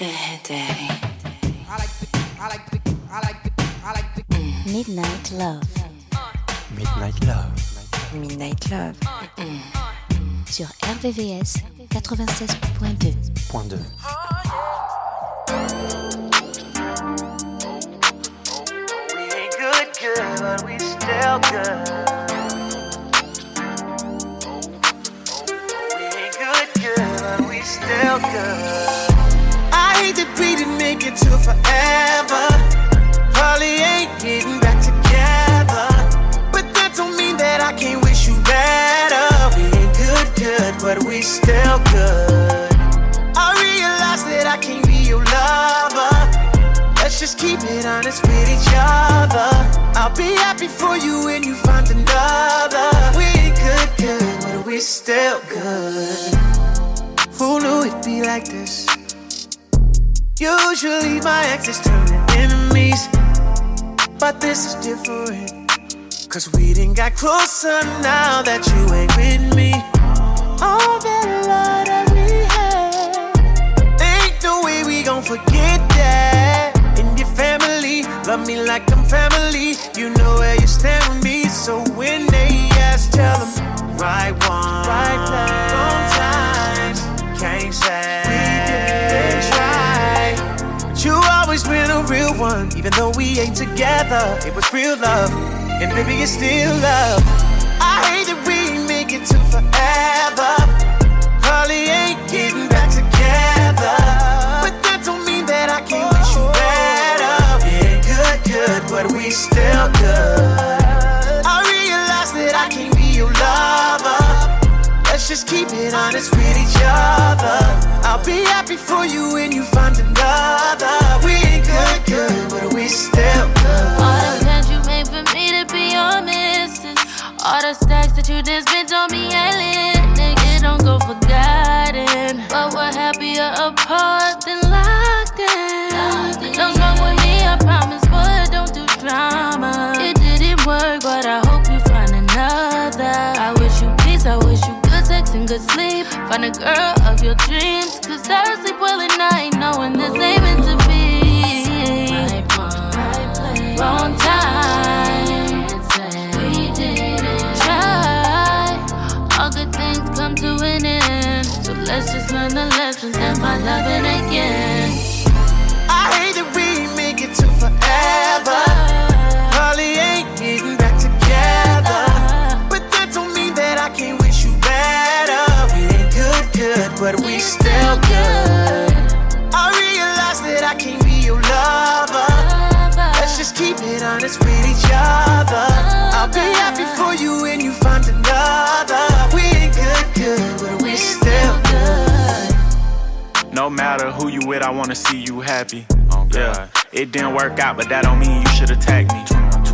Midnight Love. Midnight Love. Midnight Love. Sur RVVS 96.2. Point 2. We ain't good, good, but we still good. We ain't good, good, but we still good. That we didn't make it to forever. Probably ain't getting back together. But that don't mean that I can't wish you better. We ain't good, good, but we still good. I realize that I can't be your lover. Let's just keep it honest with each other. I'll be happy for you when you find another. We ain't good, good, but we still good. Who knew it'd be like this? Usually my exes turn to enemies, but this is different. Cause we didn't got closer now that you ain't with me. All that love that we had, ain't no way we gon' forget that. And your family, love me like I'm family. You know where you stand with me, so when they ask, tell them right one, right place, even though we ain't together. It was real love, and baby, it's still love. I hate that we make it to forever. Probably ain't getting back together. But that don't mean that I can't wish you better. Ain't good, good, but we still good. Just keep it honest with each other. I'll be happy for you when you find another. We ain't good, good, but we still good. All the plans you made for me to be your missus. All the stacks that you just spent on me ain't lit. Nigga, don't go forgotten. But we're happier apart than sleep. Find a girl of your dreams, cause I sleep well at night, knowing this ain't meant to be. Wrong time. We didn't try. All good things come to an end. So let's just learn the lessons and find loving again. I hate that we make it to forever. Matter who you with, I wanna see you happy. Oh, yeah, it didn't work out, but that don't mean you should attack me.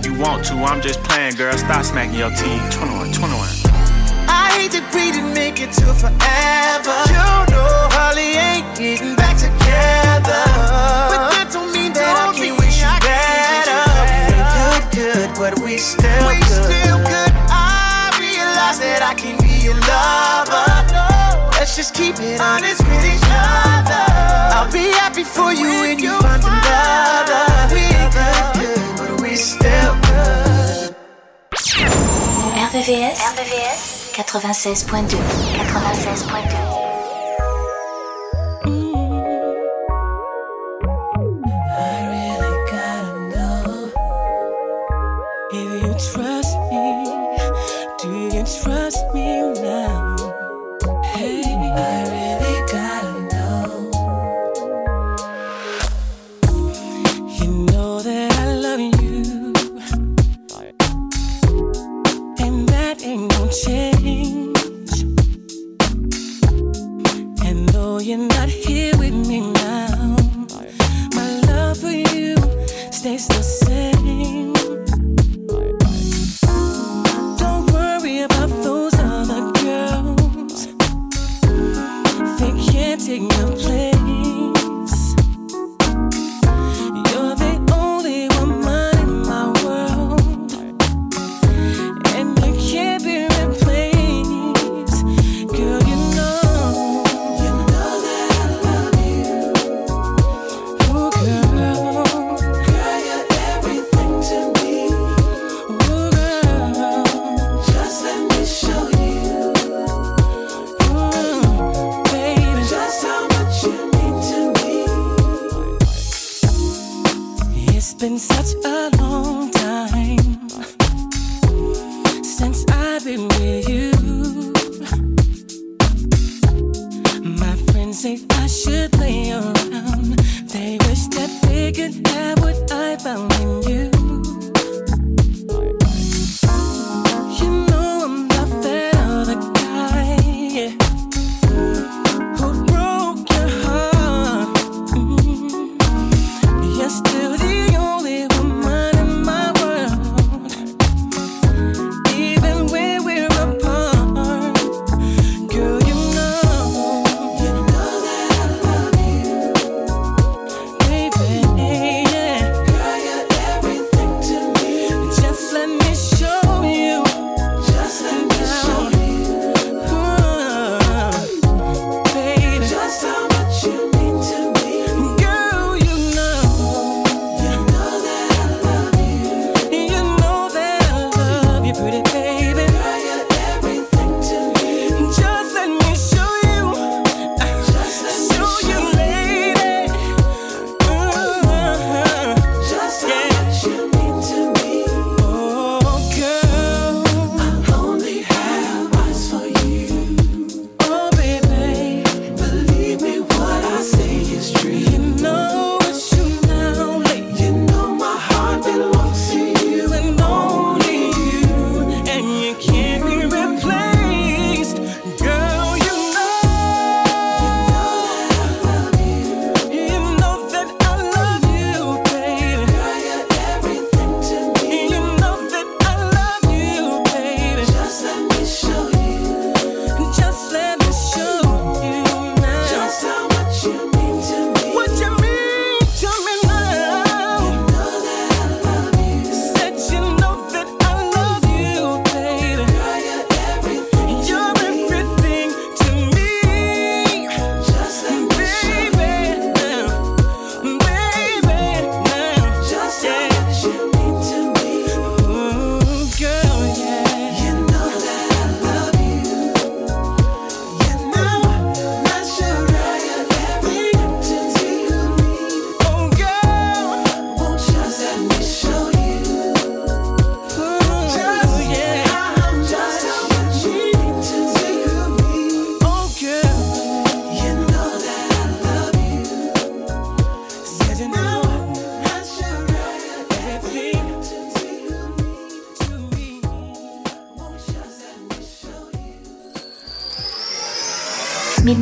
if you want to, I'm just playing, girl. Stop smacking your teeth. 21, 21. I hate that we didn't make it to forever. You know, Holly ain't getting back together. But that don't mean that I can't wish you better. We ain't good, good, but we still we good. still good. I realize that I can be your lover. Let's just keep it honest with each other. I'll be happy for you when you find another. We ain't good, good, but we still good. RVVS, RVVS 96.2. 96.2.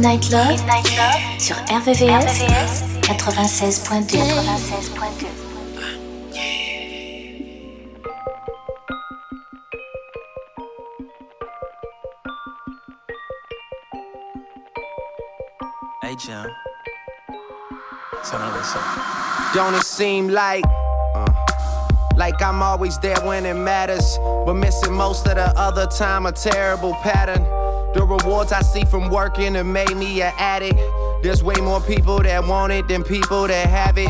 Midnight Love, Midnight Love sur RVVS, RVVS 96.2. 96.2. Hey Jim, so don't. Don't it seem like uh, like I'm always there when it matters, but missing most of the other time a terrible pattern. The rewards I see from working have made me an addict. There's way more people that want it than people that have it.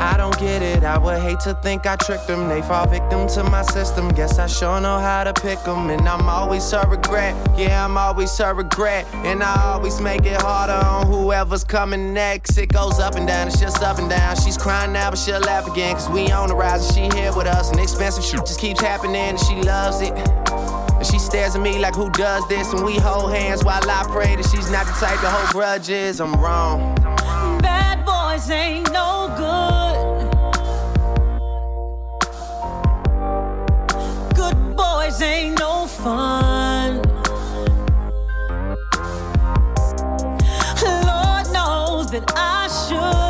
I don't get it, I would hate to think I tricked them. They fall victim to my system. Guess I sure know how to pick them. And I'm always her regret. Yeah, I'm always her regret. And I always make it harder on whoever's coming next. It goes up and down, it's just up and down. She's crying now, but she'll laugh again. Cause we on the rise and she here with us. And expensive shit just keeps happening and she loves it. And she stares at me like, who does this? And we hold hands while I pray that she's not the type to hold grudges. I'm wrong. Bad boys ain't no good. Good boys ain't no fun. Lord knows that I should.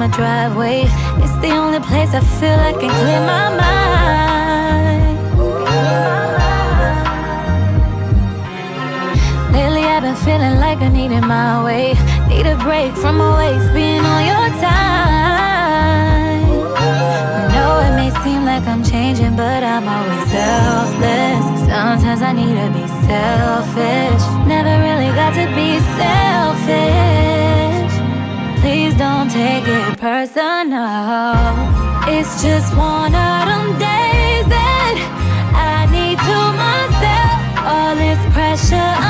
my driveway. It's the only place I feel I can clear my mind. Lately I've been feeling like I needed my way. Need a break from always being on your time. I know it may seem like I'm changing, but I'm always selfless. Sometimes I need to be selfish. Never really got to be selfish. Don't take it personal. It's just one of them days that I need to myself. All this pressure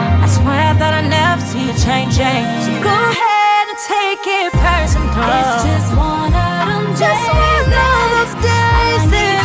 I swear that I never see you changing. So go ahead and take it personal. It's just one of them Just one of those days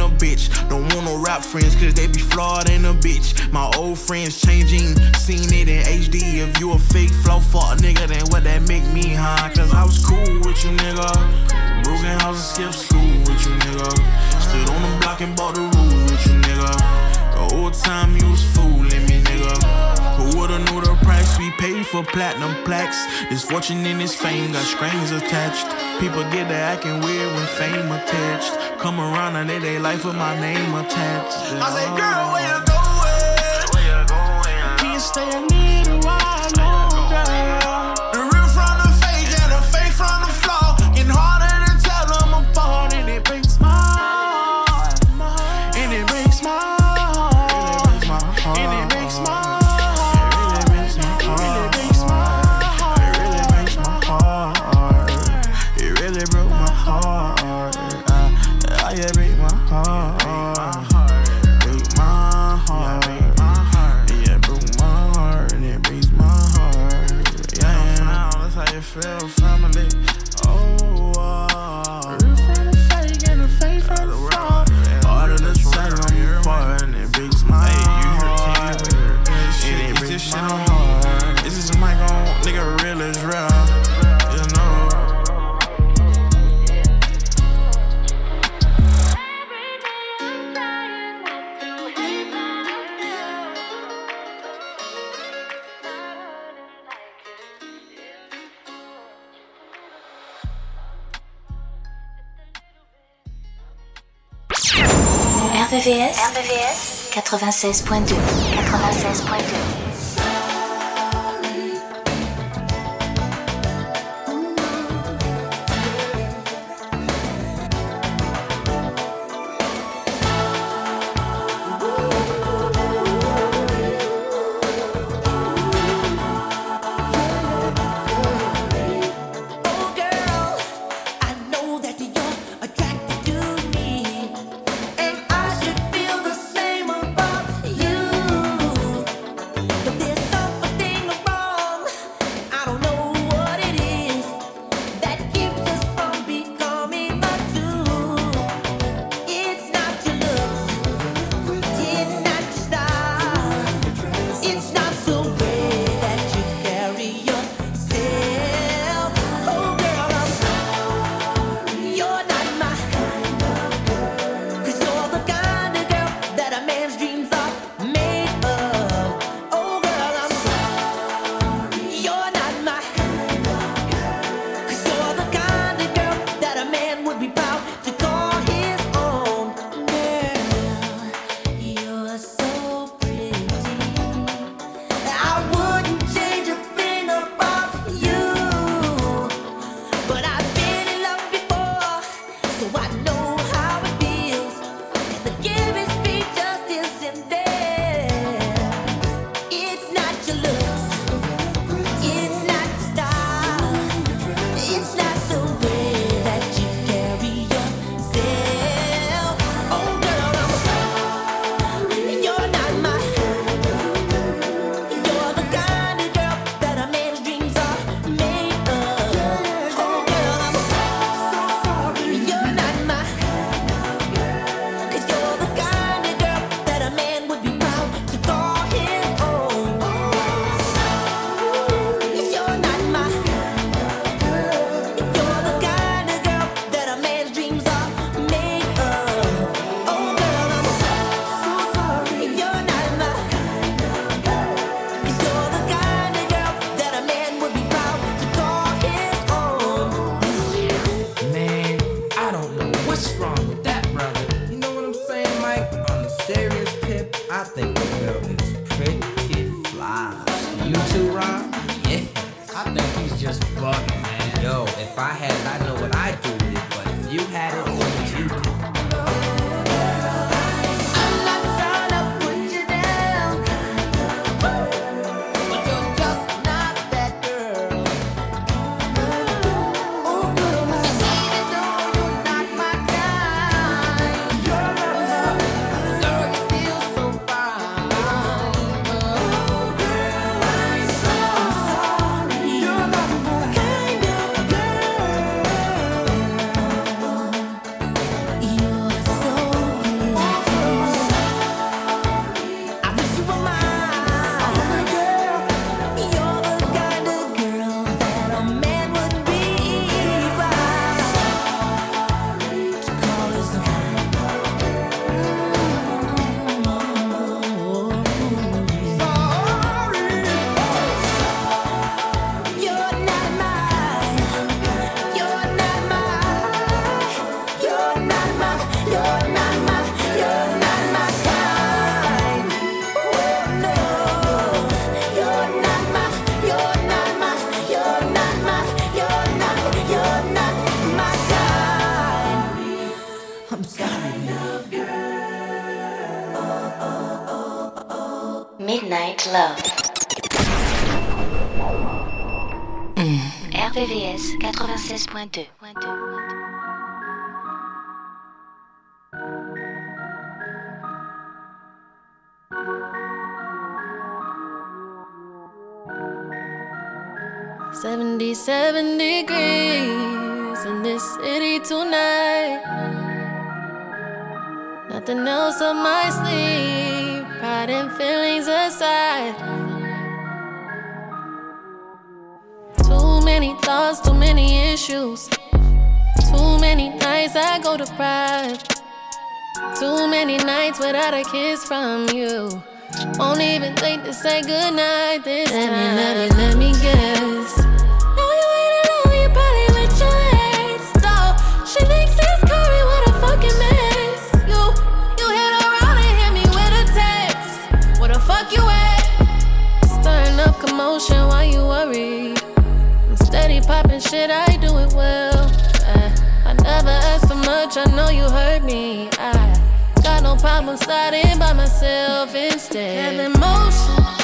A bitch. Don't want no rap friends cause they be flawed than a bitch. My old friends changing, seen it in HD. If you a fake flow fuck nigga, then what that make me, huh? Cause I was cool with you, nigga. Broken house and skip school with you, nigga. Stood on the block and bought the rule with you, nigga. The whole time you was fooling me, nigga. Who would've knew the price we paid for platinum plaques? This fortune and this fame got strings attached. People get to acting weird when fame attached. Come around and they they life with my name attached. I say, girl, where you going? Where you going? Can you stay RVS, RVS 96.2 96.2 RVVS 96.2. Seventy-seven degrees in this city tonight. Nothing else on my sleeve, pride and feelings aside. Thoughts, too many issues. Too many nights I go deprived. Too many nights without a kiss from you. Won't even think to say goodnight this let time. Me, let me, let me guess. Know you ain't alone, you probably with your ex. Though she thinks it's curry, what a fucking mess. You, you hit around and hit me with a text. Where the fuck you at? Stirring up commotion while you worry. I'm popping shit, I do it well. I, I never asked for much, I know you heard me. I got no problem sliding by myself instead. And emotion,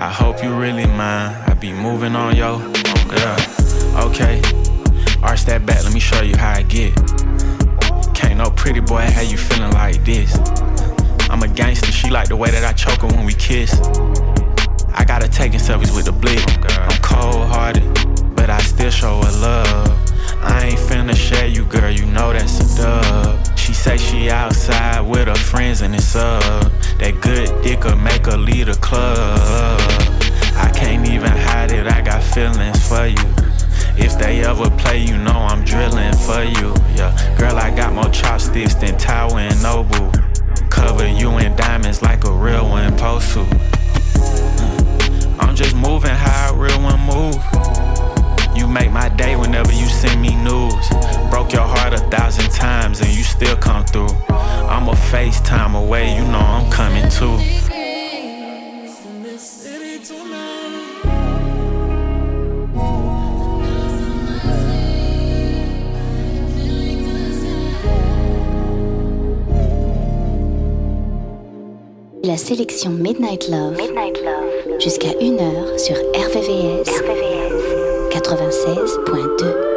I hope you really mind. I be moving on yo. Yeah, okay. Arch that back, let me show you how I get. Can't no pretty boy, how you feeling like this? I'm a gangster, she like the way that I choke her when we kiss. I gotta taking selfies with the blick. I'm cold hearted, but I still show her love. I ain't finna share you, girl, you know that's a dub. She say she outside with her friends and it's up. That good dick'll make her lead a club. I can't even hide it, I got feelings for you. If they ever play, you know I'm drilling for you. Yeah, girl, I got more chopsticks than Tower and Noble. Cover you in diamonds like a real one supposed to. Uh, I'm just moving how a real one move. You make my day whenever you send me news. Broke your heart a thousand times and you still come through. I'm a FaceTime away, you know I'm coming too. La sélection Midnight Love, Midnight Love. jusqu'à 1h sur RVVS, RVVS. 96.2.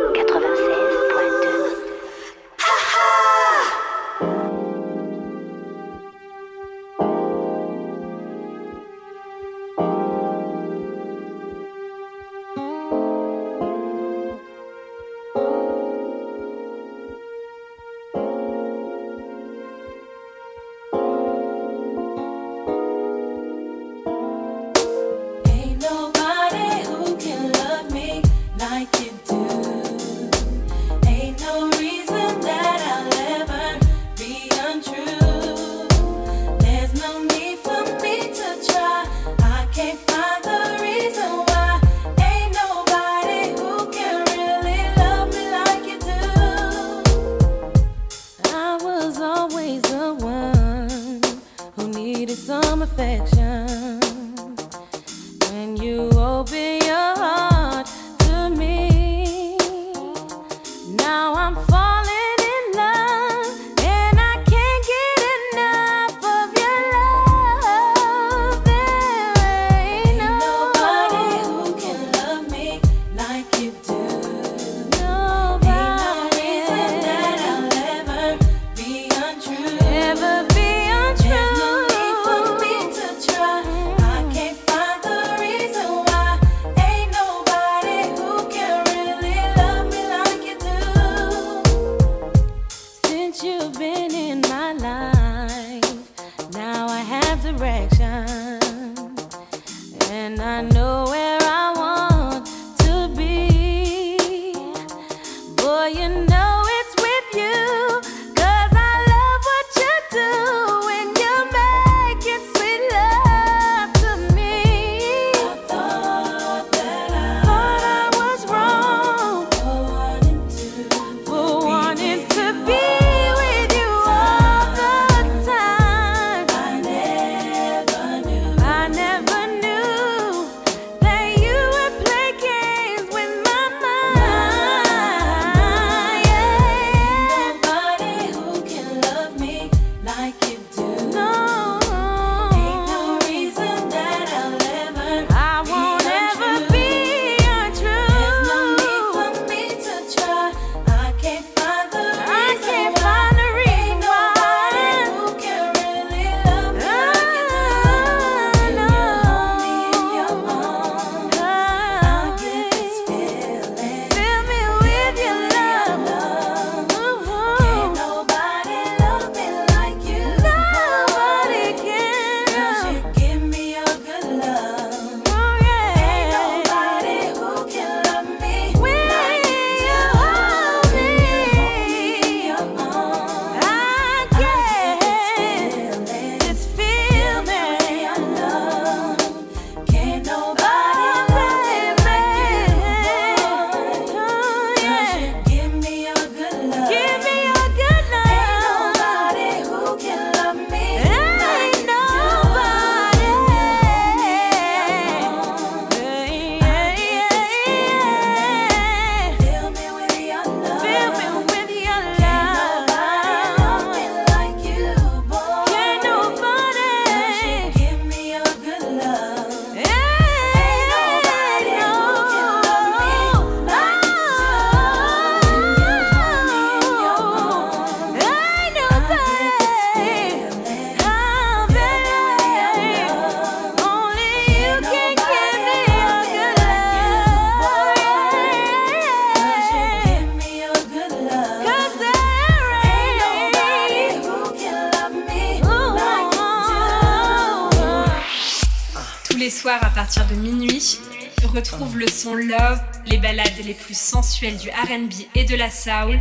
du RB et de la soul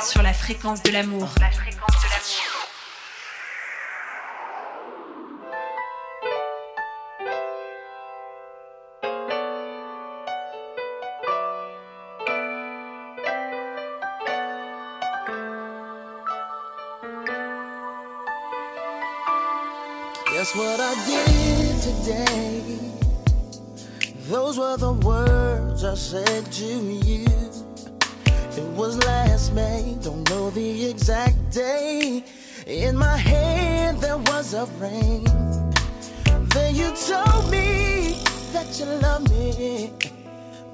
sur la fréquence de l'amour. Those were the words I said to you. Was last May, don't know the exact day. In my head there was a ring. Then you told me that you love me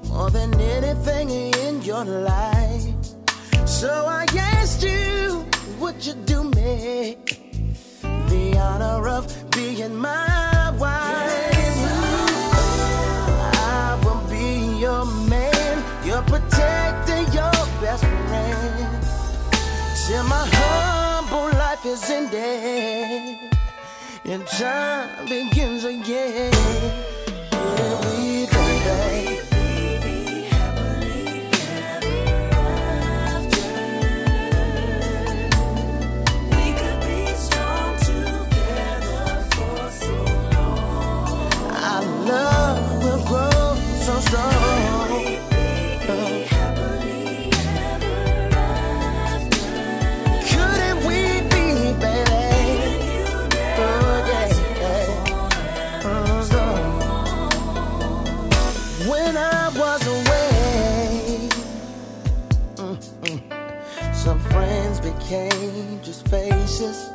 more than anything in your life. So I asked you, would you do me the honor of being my Till my humble life is ended and time begins again. Became just faces.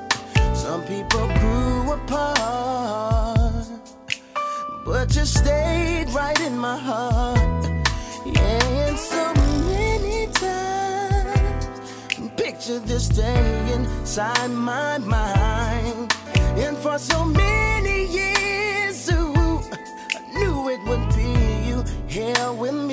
Some people grew apart but you stayed right in my heart. Yeah, and so many times, picture this day inside my mind. And for so many years, ooh, I knew it would be you here with me.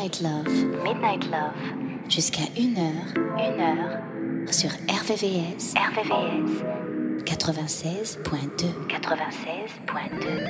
Midnight Love, Midnight Love, jusqu'à 1h, 1h, sur RVVS, RVVS, 96.2, 96.2.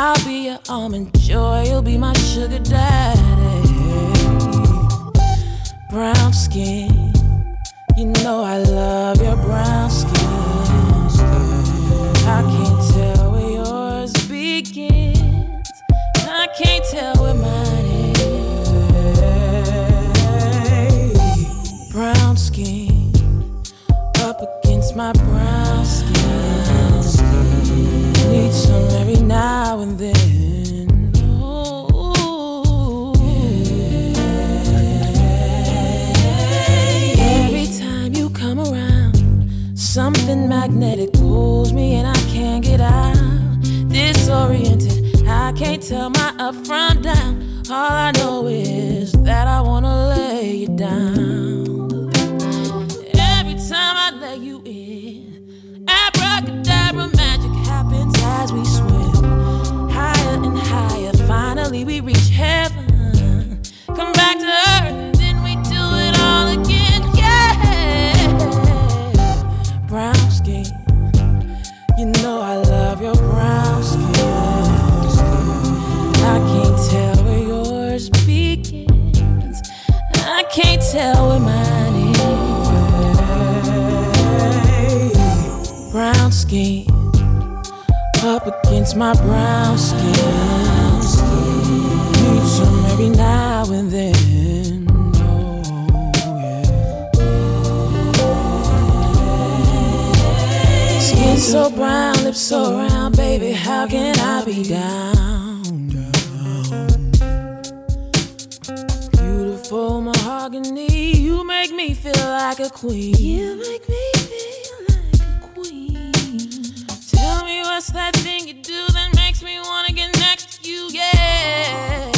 I'll be your almond joy, you'll be my sugar daddy. Brown skin, you know I love your brown skin. I can't tell where yours begins. I can't tell where mine is. Brown skin, up against my every now and then. Every time you come around, something magnetic pulls me and I can't get out. Disoriented, I can't tell my up from down. All I know is that I wanna lay you down. Every time I let you as we swim higher and higher. Finally, we reach heaven. Come back to earth, and then we do it all again. Yeah, brown skin. You know I love your brown skin. I can't tell where yours begins. I can't tell where mine is. Brown skin against my brown skin. Need some every now and then. Oh, skin so brown, lips so round, baby. How can I be down? Beautiful mahogany, you make me feel like a queen. You make me Me that thing you do that makes me wanna get next to you? Yeah.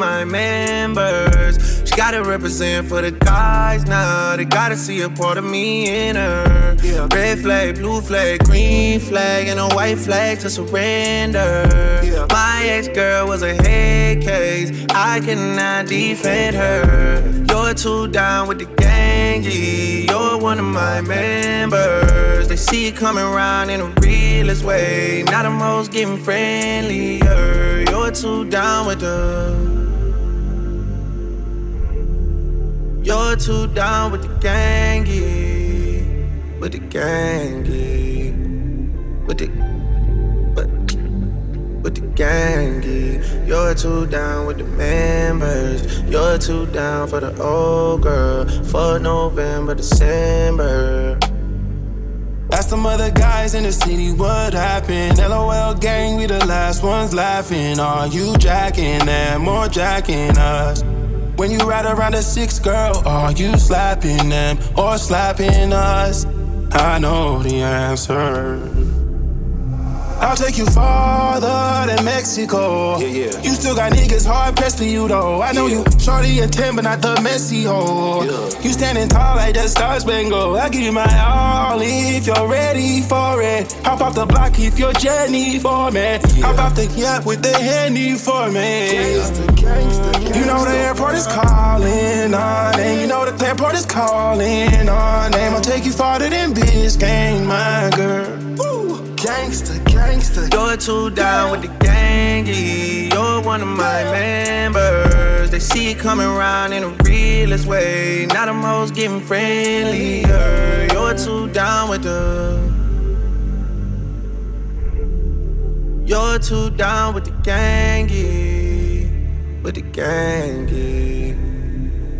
my members. She gotta represent for the guys now. They gotta see a part of me in her. Red flag, blue flag, green flag, and a white flag to surrender. My ex girl was a head case. I cannot defend her. You're too down with the gangy. You're one of my members. They see you coming around in a realest way. Now the most getting friendlier. You're too down with the. You're too down with the gangy, with the gangy, with the, with, with the gangy. You're too down with the members. You're too down for the old girl for November, December. Ask them other guys in the city what happened. LOL gang, we the last ones laughing. Are you jacking them or jacking us? When you ride around a six girl, are you slapping them or slapping us? I know the answer. I'll take you farther than Mexico. Yeah, yeah. You still got niggas hard pressed for you though. I know you shorty and 10, but not the messy hoe. You standing tall like the Star Spangled. I give you my all if you're ready for it. Hop off the block if you're Jenny for me. Hop off the yacht with the handy for me. You know the airport is calling on name. You know the airport is calling on name. I'll take you farther than Biscayne, my girl. Gangsta. You're too down with the gangy. You're one of my members. They see you coming around in a realest way. Now the most getting friendlier. You're too down with the. You're too down with the gangy. With the gangy.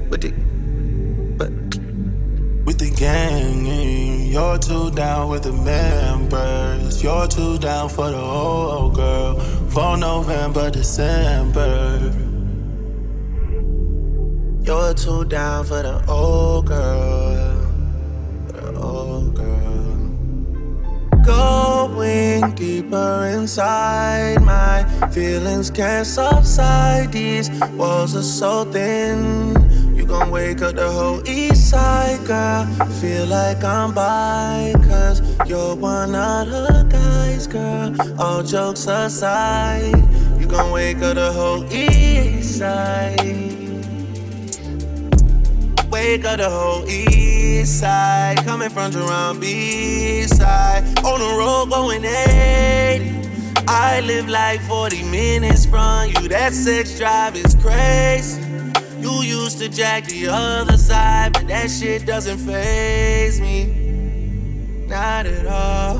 With the. With the gang, you're too down with the members. You're too down for the old girl. For November, December. You're too down for the old girl. The old girl. Going deeper inside, my feelings can't subside. These walls are so thin. Gon' wake up the whole east side, girl. Feel like I'm by, cause you're one of the guys, girl. All jokes aside, you gon' wake up the whole east side. Wake up the whole east side. Coming from Jerome B side. On the road going 80. I live like 40 minutes from you. That sex drive is crazy. Used to jack the other side, but that shit doesn't phase me. Not at all.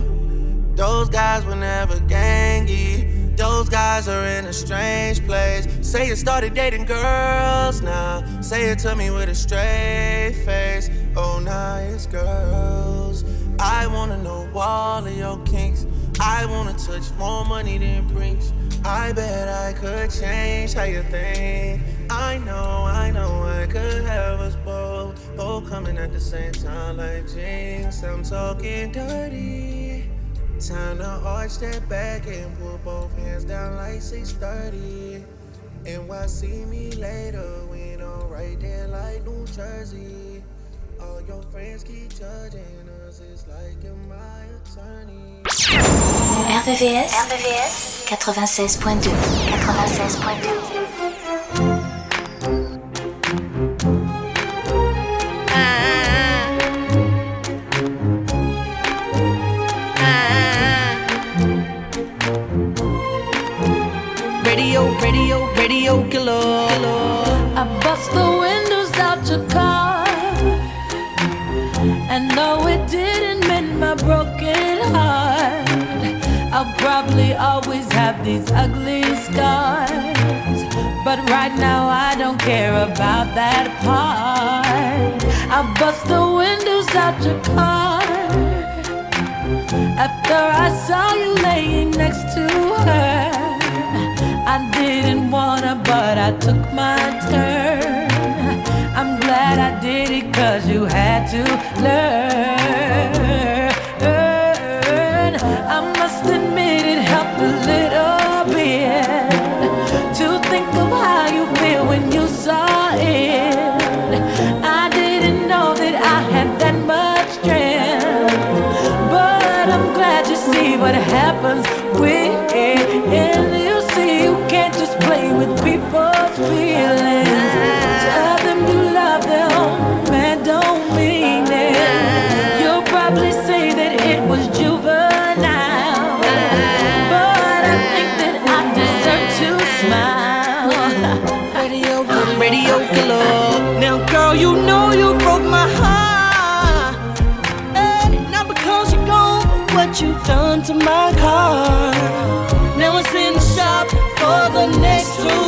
Those guys were never gangy. Those guys are in a strange place. Say you started dating girls now. Say it to me with a straight face. Oh, it's girls. I wanna know all of your kinks. I wanna touch more money than Brinks. I bet I could change how you think. I know, I know I could have us both. Both coming at the same time like Jinx. I'm talking dirty. Time to arch that back and put both hands down like 630. NYC me later when I'm right there like New Jersey. All your friends keep judging us, it's like you're my attorney. RVVS, RVVS 96.2 96.2 I bust the windows out your car. And no, it didn't mend my broken heart. I'll probably always have these ugly scars. But right now, I don't care about that part. I bust the windows out your car. After I saw you laying next to her, I didn't wanna, but I took my turn. I'm glad I did it cause you had to learn. You've to my car. Now it's in the shop for the next two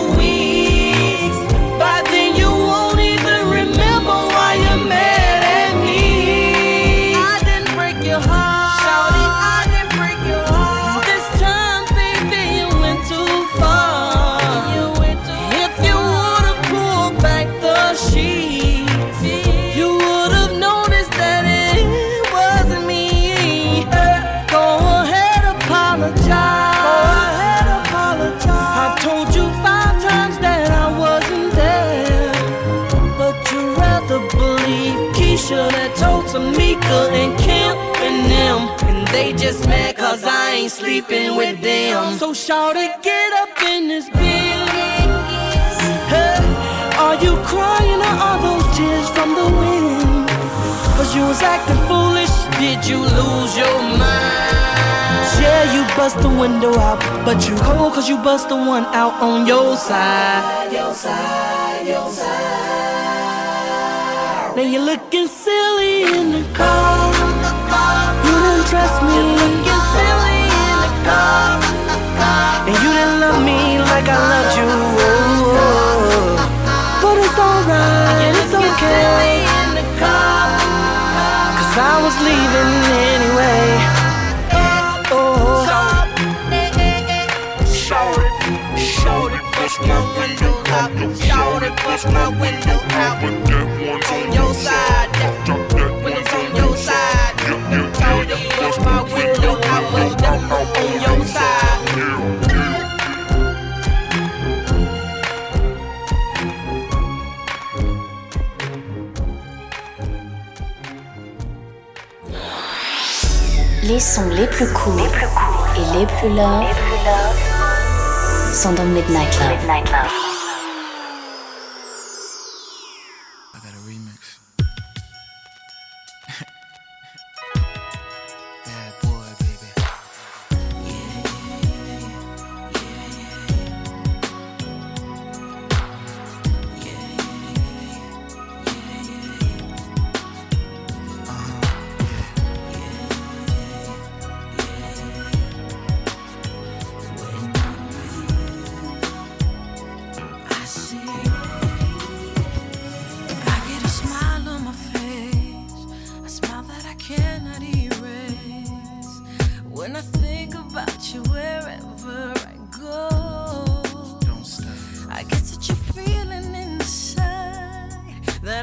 they just mad cause I ain't sleeping with them. So shout it, get up in this bitch. Hey, are you crying or are those tears from the wind? Cause you was acting foolish, did you lose your mind? Yeah, you bust the window out, but you cold cause you bust the one out on your side. Your side, your side. Now you're looking silly in the car. You didn't trust me. You're looking silly in the car. And you didn't love me like I loved you. Oh, But it's alright, it's okay. Cause I was leaving anyway. Oh, Shout it, shout it, bust my window out. Shout it, bust my window out. On your side, Les sons les plus courts et les plus love sont dans Midnight Love.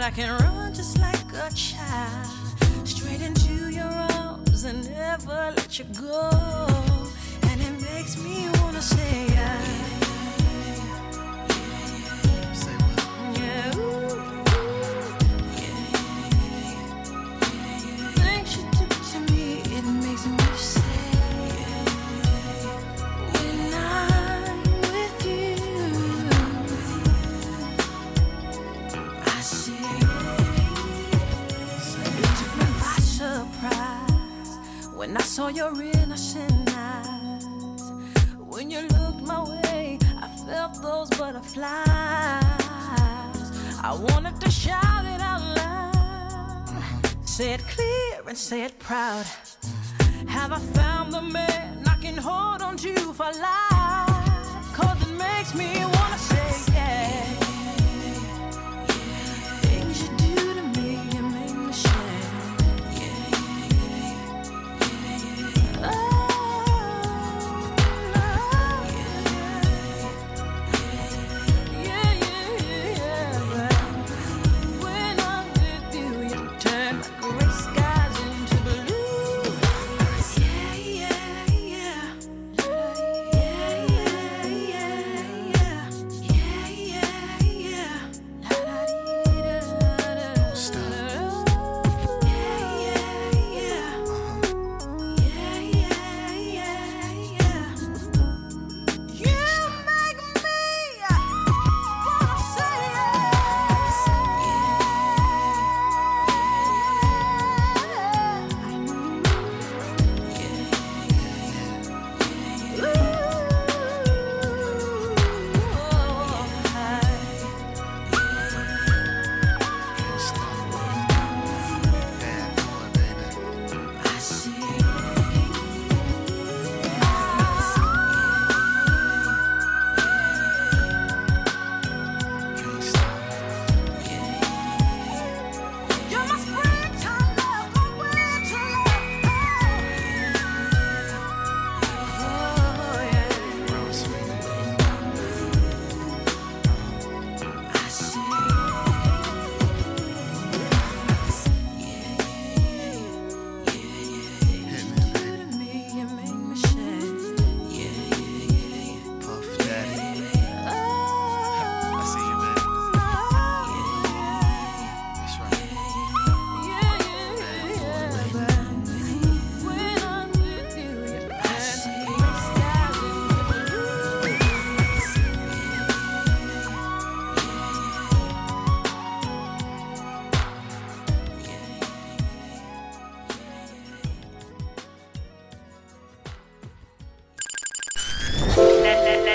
I can run just like a child, straight into your arms and never let you go. And it makes me wanna say, I. when I saw your innocent eyes. When you looked my way, I felt those butterflies. I wanted to shout it out loud. Say it clear and say it proud. Have I found the man I can hold on to for life? Cause it makes me wanna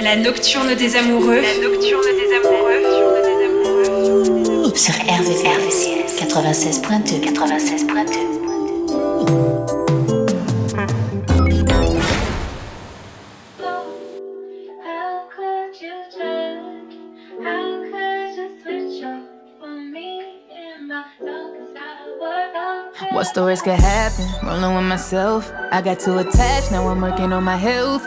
La nocturne des amoureux. La nocturne des amoureux. Sur RVVS 96.2 96.2 What's the worst could happen? Rolling with myself. I got too attached, now I'm working on my health.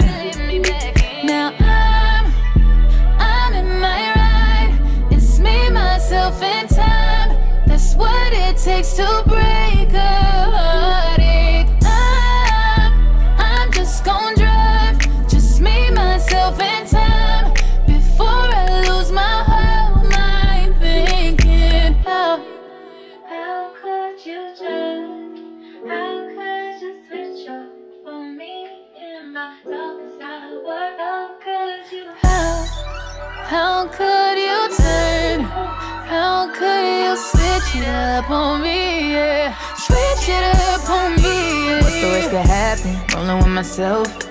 Takes to it up on me? Yeah, switch it up on me. Yeah. What's the worst could happen? Rolling with myself.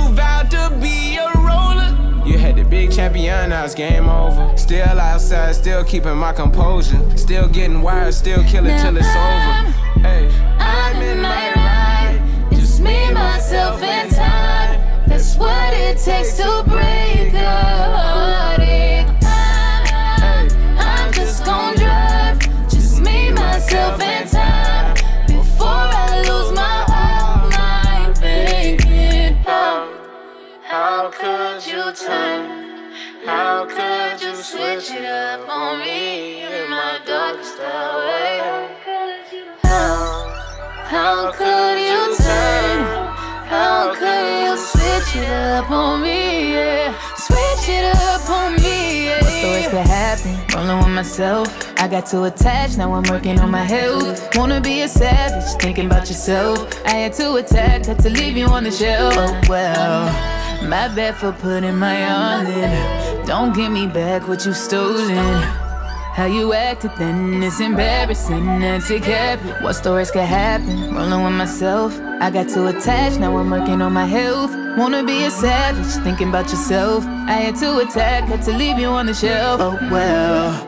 vowed to be a roller. You had the big champion, now it's game over. Still outside, still keeping my composure. Still getting wired, still killing till it's over. Hey, I'm in my ride. Just me, myself, and time. That's what it takes to break it up on me? Yeah, switch it up on me. Yeah. What's the worst could happen? Rolling with myself. I got too attached, now I'm working on my health. Wanna be a savage, thinking about yourself. I had to attack, had to leave you on the shelf. Oh well. My bad for putting my all in. Don't give me back what you stolen. How you acted then is embarrassing and care of it. What's the worst could happen? Rolling with myself. I got too attached, now I'm working on my health. Wanna be a savage, thinking about yourself. I had to attack, had to leave you on the shelf. Oh well.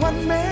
one man.